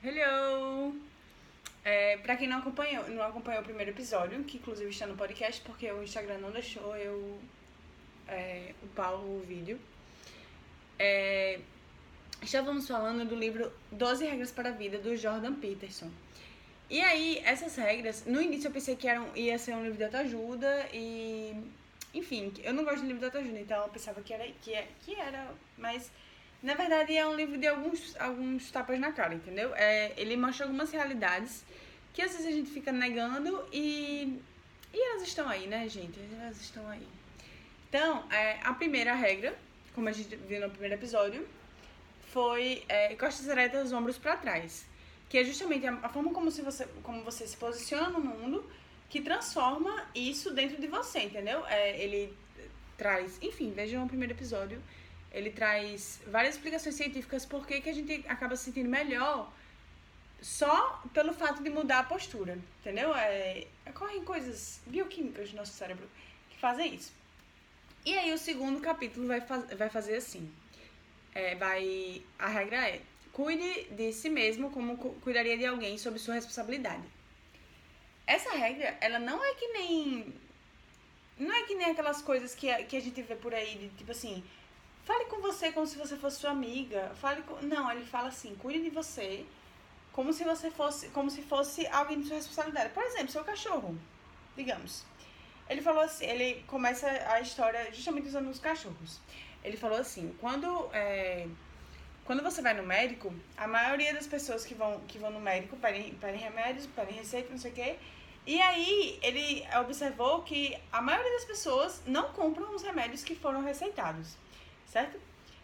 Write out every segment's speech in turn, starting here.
Hello! É, pra quem não acompanhou, não acompanhou o primeiro episódio, que inclusive está no podcast, porque o Instagram não deixou eu é, upar o vídeo. É, estávamos falando do livro 12 Regras para a Vida, do Jordan Peterson. E aí, essas regras, no início eu pensei que eram, ia ser um livro de autoajuda e. Enfim, eu não gosto de livro de autoajuda, então eu pensava que era, que, é, que era, mas na verdade é um livro de alguns, alguns tapas na cara, entendeu? É, ele mostra algumas realidades que às vezes a gente fica negando e. E elas estão aí, né, gente? Elas estão aí. Então, é, a primeira regra, como a gente viu no primeiro episódio, foi é, costas eretas, ombros para trás que é justamente a, a forma como, se você, como você se posiciona no mundo que transforma isso dentro de você, entendeu? É, ele traz, enfim, vejam o primeiro episódio, ele traz várias explicações científicas por que, que a gente acaba se sentindo melhor só pelo fato de mudar a postura, entendeu? É, ocorrem coisas bioquímicas no nosso cérebro que fazem isso. E aí o segundo capítulo vai, faz, vai fazer assim. É, vai, a regra é, Cuide de si mesmo como cuidaria de alguém sob sua responsabilidade. Essa regra, ela não é que nem. Não é que nem aquelas coisas que a, que a gente vê por aí, de tipo assim. Fale com você como se você fosse sua amiga. Fale com... Não, ele fala assim: cuide de você como se você fosse. Como se fosse alguém de sua responsabilidade. Por exemplo, seu cachorro, digamos. Ele falou assim: ele começa a história justamente usando os cachorros. Ele falou assim: quando. É, quando você vai no médico, a maioria das pessoas que vão, que vão no médico pedem, pedem remédios, pedem receita, não sei o quê. E aí ele observou que a maioria das pessoas não compram os remédios que foram receitados, certo?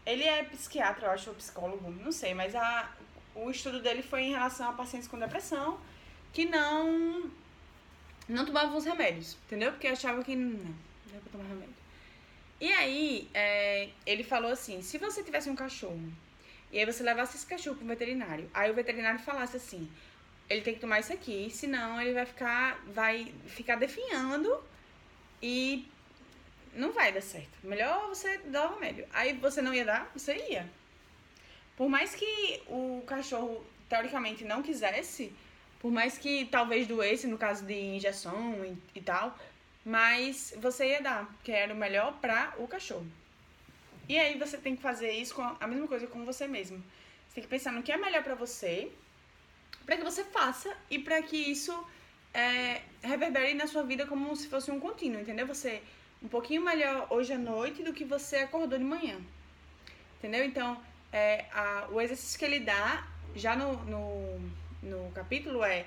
Ele é psiquiatra, eu acho, ou psicólogo, não sei, mas a, o estudo dele foi em relação a pacientes com depressão que não não tomavam os remédios, entendeu? Porque achava que não, não era pra tomar remédio. E aí, é, ele falou assim, se você tivesse um cachorro e aí você levasse esse cachorro pro veterinário. Aí o veterinário falasse assim: ele tem que tomar isso aqui, senão ele vai ficar, vai ficar definhando e não vai dar certo. Melhor você dar o remédio. Aí você não ia dar, você ia. Por mais que o cachorro teoricamente não quisesse, por mais que talvez doesse no caso de injeção e, e tal, mas você ia dar, que era o melhor para o cachorro. E aí você tem que fazer isso com a mesma coisa com você mesmo. Você tem que pensar no que é melhor para você, para que você faça e para que isso é, reverbere na sua vida como se fosse um contínuo, entendeu? Você um pouquinho melhor hoje à noite do que você acordou de manhã. Entendeu? Então, é, a, o exercício que ele dá já no, no, no capítulo é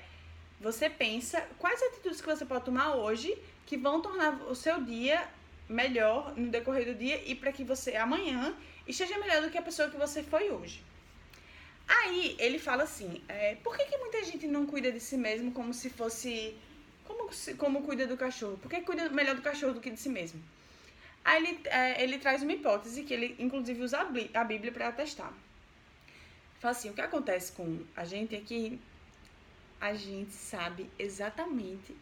você pensa quais atitudes que você pode tomar hoje que vão tornar o seu dia melhor no decorrer do dia e para que você amanhã esteja melhor do que a pessoa que você foi hoje. Aí ele fala assim: é, por que, que muita gente não cuida de si mesmo como se fosse. Como, como cuida do cachorro? Por que cuida melhor do cachorro do que de si mesmo? Aí ele, é, ele traz uma hipótese que ele, inclusive, usa a Bíblia para atestar. Fala assim: o que acontece com a gente é que a gente sabe exatamente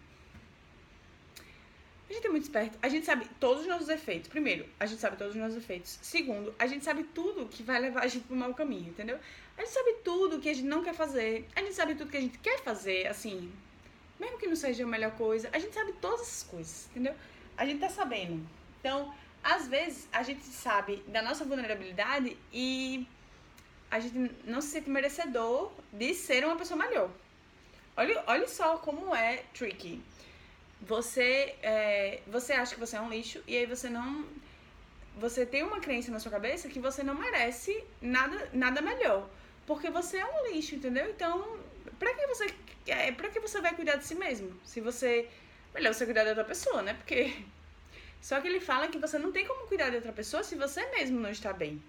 a gente é muito esperto. A gente sabe todos os nossos efeitos. Primeiro, a gente sabe todos os nossos efeitos. Segundo, a gente sabe tudo que vai levar a gente pro mau caminho, entendeu? A gente sabe tudo que a gente não quer fazer. A gente sabe tudo que a gente quer fazer, assim. Mesmo que não seja a melhor coisa, a gente sabe todas essas coisas, entendeu? A gente tá sabendo. Então, às vezes, a gente sabe da nossa vulnerabilidade e a gente não se sente merecedor de ser uma pessoa melhor. Olha, olha só como é tricky você, é, você acha que você é um lixo e aí você não. Você tem uma crença na sua cabeça que você não merece nada, nada melhor. Porque você é um lixo, entendeu? Então, pra que você. É, pra que você vai cuidar de si mesmo? Se você. Melhor você cuidar de outra pessoa, né? Porque. Só que ele fala que você não tem como cuidar de outra pessoa se você mesmo não está bem.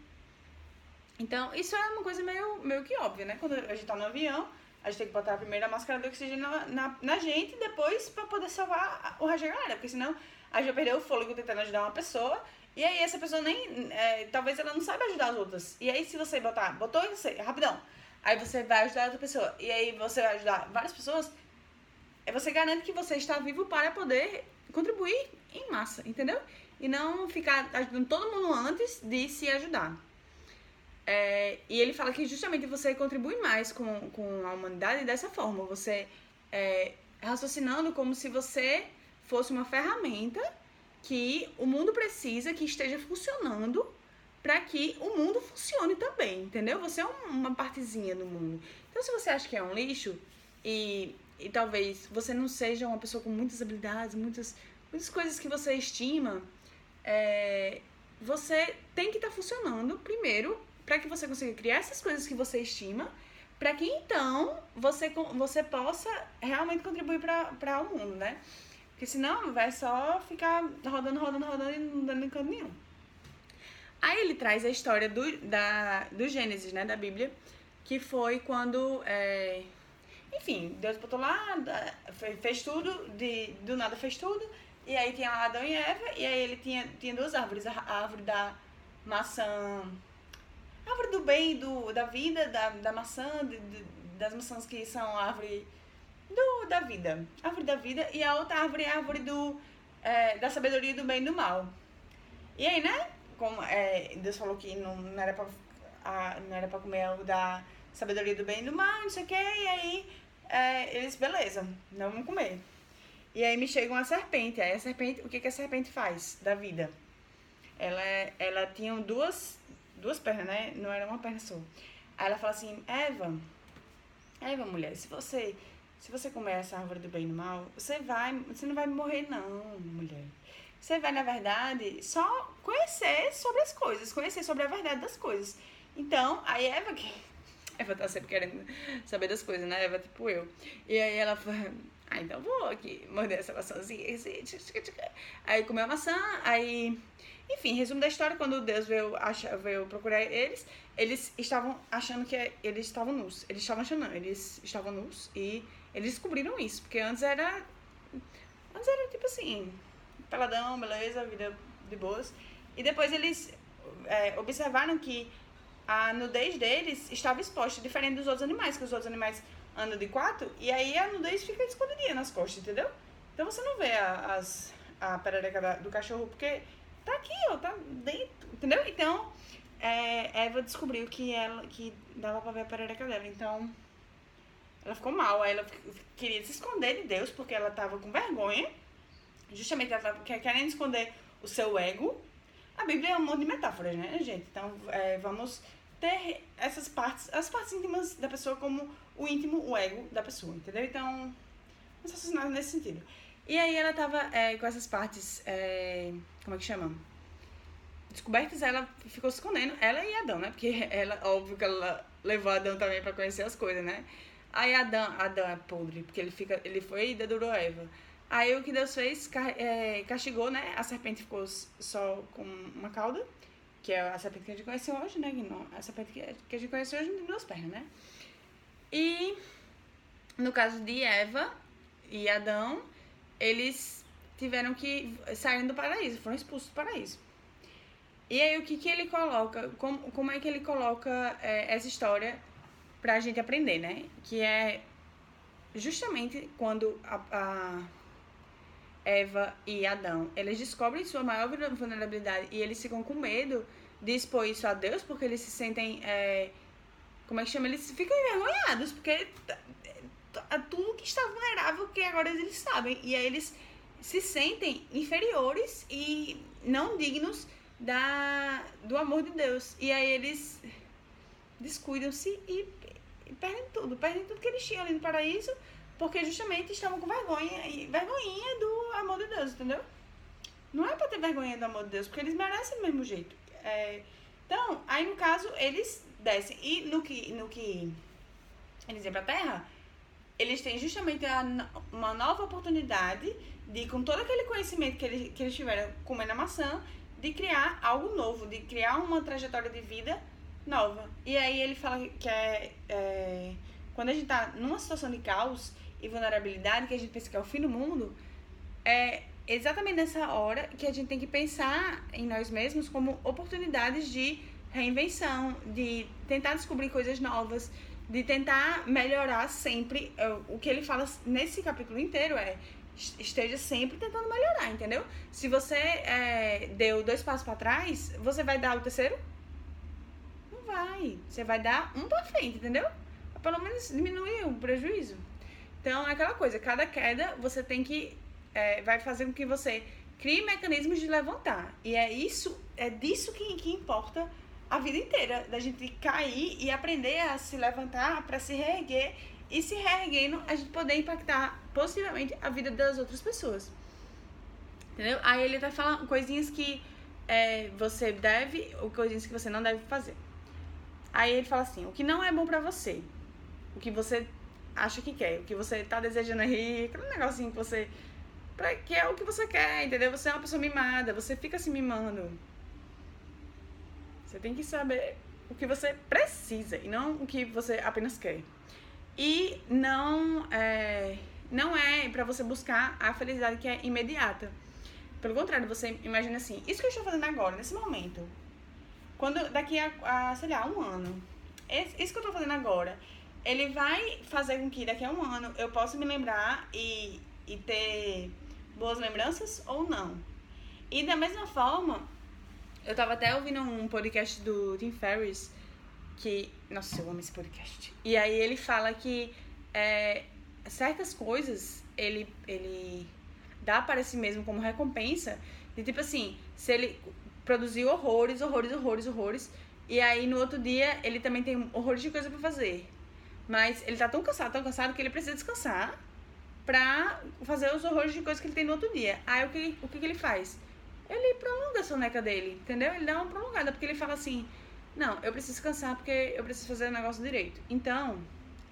Então, isso é uma coisa meio, meio que óbvia, né? Quando a gente tá no avião, a gente tem que botar primeiro a máscara de oxigênio na, na, na gente depois para poder salvar o resto da galera. Porque senão a gente vai perder o fôlego tentando ajudar uma pessoa. E aí essa pessoa nem. É, talvez ela não saiba ajudar as outras. E aí se você botar, botou e você, rapidão. Aí você vai ajudar outra pessoa. E aí você vai ajudar várias pessoas. É você garante que você está vivo para poder contribuir em massa, entendeu? E não ficar ajudando todo mundo antes de se ajudar. É, e ele fala que justamente você contribui mais com, com a humanidade dessa forma. Você é, raciocinando como se você fosse uma ferramenta que o mundo precisa que esteja funcionando para que o mundo funcione também, entendeu? Você é uma partezinha do mundo. Então, se você acha que é um lixo e, e talvez você não seja uma pessoa com muitas habilidades, muitas, muitas coisas que você estima, é, você tem que estar tá funcionando primeiro para que você consiga criar essas coisas que você estima, para que então você, você possa realmente contribuir para o mundo, né? Porque senão vai só ficar rodando, rodando, rodando e não dando em canto nenhum. Aí ele traz a história do, da, do Gênesis, né, da Bíblia, que foi quando, é, enfim, Deus botou lá, fez tudo, de, do nada fez tudo, e aí tinha Adão e Eva, e aí ele tinha, tinha duas árvores, a árvore da maçã, a árvore do bem, do, da vida, da, da maçã, de, de, das maçãs que são a árvore do, da vida, árvore da vida, e a outra árvore é a árvore do, é, da sabedoria do bem e do mal. E aí, né, como é, Deus falou que não, não era pra, a, não era pra comer o da sabedoria do bem e do mal, não sei o que, e aí é, eles, beleza, não vamos comer. E aí me chega uma serpente, aí a serpente, o que, que a serpente faz da vida? Ela, ela tinha duas, duas pernas, né? Não era uma perna só. Aí ela fala assim, Eva, Eva, mulher, se você, se você comer essa árvore do bem e do mal, você vai, você não vai morrer não, mulher. Você vai, na verdade, só conhecer sobre as coisas, conhecer sobre a verdade das coisas. Então, aí Eva, que Eva tá sempre querendo saber das coisas, né? Eva, tipo eu. E aí ela fala, ah, então vou aqui morder essa maçãzinha. Aí comeu a maçã, aí. Enfim, resumo da história, quando Deus veio, acha, veio procurar eles, eles estavam achando que eles estavam nus. Eles estavam achando, não, eles estavam nus e eles descobriram isso, porque antes era. Antes era tipo assim, peladão, beleza, vida de boas. E depois eles é, observaram que a nudez deles estava exposta, diferente dos outros animais, que os outros animais andam de quatro, e aí a nudez fica escondidinha nas costas, entendeu? Então você não vê a, as, a perereca do cachorro, porque tá aqui, ó, tá dentro, entendeu? Então, é, Eva descobriu que ela que dava pra ver a perereca dela, então ela ficou mal, ela queria se esconder de Deus, porque ela tava com vergonha, justamente ela tava querendo esconder o seu ego. A Bíblia é um monte de metáforas, né, gente? Então, é, vamos ter essas partes, as partes íntimas da pessoa como o íntimo, o ego da pessoa, entendeu? Então, não assassinado nesse sentido. E aí ela tava é, com essas partes, é, como é que chama? Descobertas, ela ficou se escondendo, ela e Adão, né? Porque ela, óbvio que ela levou Adão também para conhecer as coisas, né? Aí Adão, Adão é podre, porque ele, fica, ele foi e dedurou Eva. Aí o que Deus fez, é, castigou, né? A serpente ficou só com uma cauda que é a serpente que a gente conhece hoje, né? A serpente que a gente conhece hoje tem duas pernas, né? E no caso de Eva e Adão, eles tiveram que sair do paraíso, foram expulsos do paraíso. E aí o que, que ele coloca, como, como é que ele coloca é, essa história pra gente aprender, né? Que é justamente quando a, a Eva e Adão, eles descobrem sua maior vulnerabilidade e eles ficam com medo de expor isso a Deus, porque eles se sentem. É, como é que chama? Eles ficam envergonhados, porque tudo que está vulnerável que agora eles sabem. E aí eles se sentem inferiores e não dignos da, do amor de Deus. E aí eles descuidam-se e, e perdem tudo. Perdem tudo que eles tinham ali no paraíso porque justamente estavam com vergonha e vergonhinha do amor de Deus, entendeu? Não é pra ter vergonha do amor de Deus, porque eles merecem do mesmo jeito. É, então, aí no caso, eles descem. E no que, no que eles vêm pra terra, eles têm justamente a, uma nova oportunidade de, com todo aquele conhecimento que eles, que eles tiveram comendo a maçã, de criar algo novo, de criar uma trajetória de vida nova. E aí ele fala que é, é quando a gente tá numa situação de caos, e vulnerabilidade, que a gente pensa que é o fim do mundo, é exatamente nessa hora que a gente tem que pensar em nós mesmos como oportunidades de reinvenção, de tentar descobrir coisas novas, de tentar melhorar sempre. O que ele fala nesse capítulo inteiro é esteja sempre tentando melhorar, entendeu? Se você é, deu dois passos para trás, você vai dar o terceiro? Não vai. Você vai dar um pra frente, entendeu? Pelo menos diminuir o prejuízo. Então, é aquela coisa, cada queda você tem que. É, vai fazer com que você crie mecanismos de levantar. E é isso, é disso que, que importa a vida inteira. Da gente cair e aprender a se levantar para se reerguer. E se reerguendo, a gente poder impactar positivamente a vida das outras pessoas. Entendeu? Aí ele vai falar coisinhas que é, você deve ou coisinhas que você não deve fazer. Aí ele fala assim: o que não é bom para você, o que você acha que quer, o que você tá desejando aí, aquele negocinho que você. Que é o que você quer, entendeu? Você é uma pessoa mimada, você fica se mimando. Você tem que saber o que você precisa e não o que você apenas quer. E não é, não é para você buscar a felicidade que é imediata. Pelo contrário, você imagina assim, isso que eu estou fazendo agora, nesse momento, quando daqui a, a sei lá, um ano, esse, isso que eu estou fazendo agora, ele vai fazer com que daqui a um ano eu possa me lembrar e, e ter boas lembranças ou não. E da mesma forma, eu tava até ouvindo um podcast do Tim Ferriss, que. Nossa, eu amo esse podcast. E aí ele fala que é, certas coisas ele, ele dá para si mesmo como recompensa. De tipo assim, se ele produziu horrores, horrores, horrores, horrores. E aí no outro dia ele também tem horrores de coisa para fazer. Mas ele tá tão cansado, tão cansado que ele precisa descansar pra fazer os horrores de coisa que ele tem no outro dia. Aí o que, o que, que ele faz? ele prolonga a soneca dele, entendeu? Ele dá uma prolongada, porque ele fala assim: não, eu preciso descansar porque eu preciso fazer o negócio direito. Então,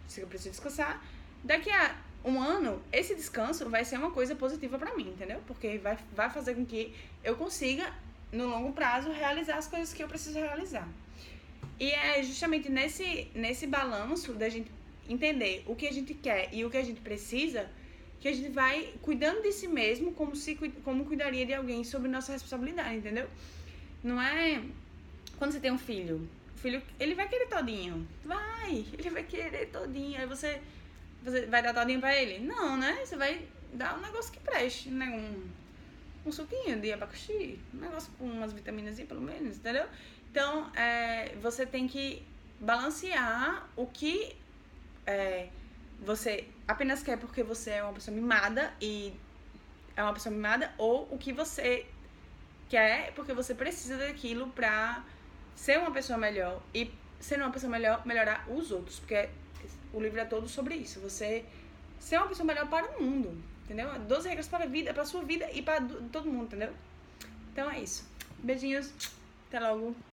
se eu preciso descansar, daqui a um ano, esse descanso vai ser uma coisa positiva para mim, entendeu? Porque vai, vai fazer com que eu consiga, no longo prazo, realizar as coisas que eu preciso realizar. E é justamente nesse, nesse balanço da gente entender o que a gente quer e o que a gente precisa que a gente vai cuidando de si mesmo como se como cuidaria de alguém sobre nossa responsabilidade, entendeu? Não é quando você tem um filho, o filho ele vai querer todinho, vai, ele vai querer todinho, aí você você vai dar todinho para ele? Não, né? Você vai dar um negócio que preste, né? Um, um suquinho de abacaxi, um negócio com umas vitaminas pelo menos, entendeu? Então, é, você tem que balancear o que é, você apenas quer porque você é uma pessoa mimada e é uma pessoa mimada ou o que você quer porque você precisa daquilo pra ser uma pessoa melhor e ser uma pessoa melhor, melhorar os outros, porque o livro é todo sobre isso. Você ser uma pessoa melhor para o mundo, entendeu? 12 regras para a vida, para a sua vida e para todo mundo, entendeu? Então é isso. Beijinhos. Até logo.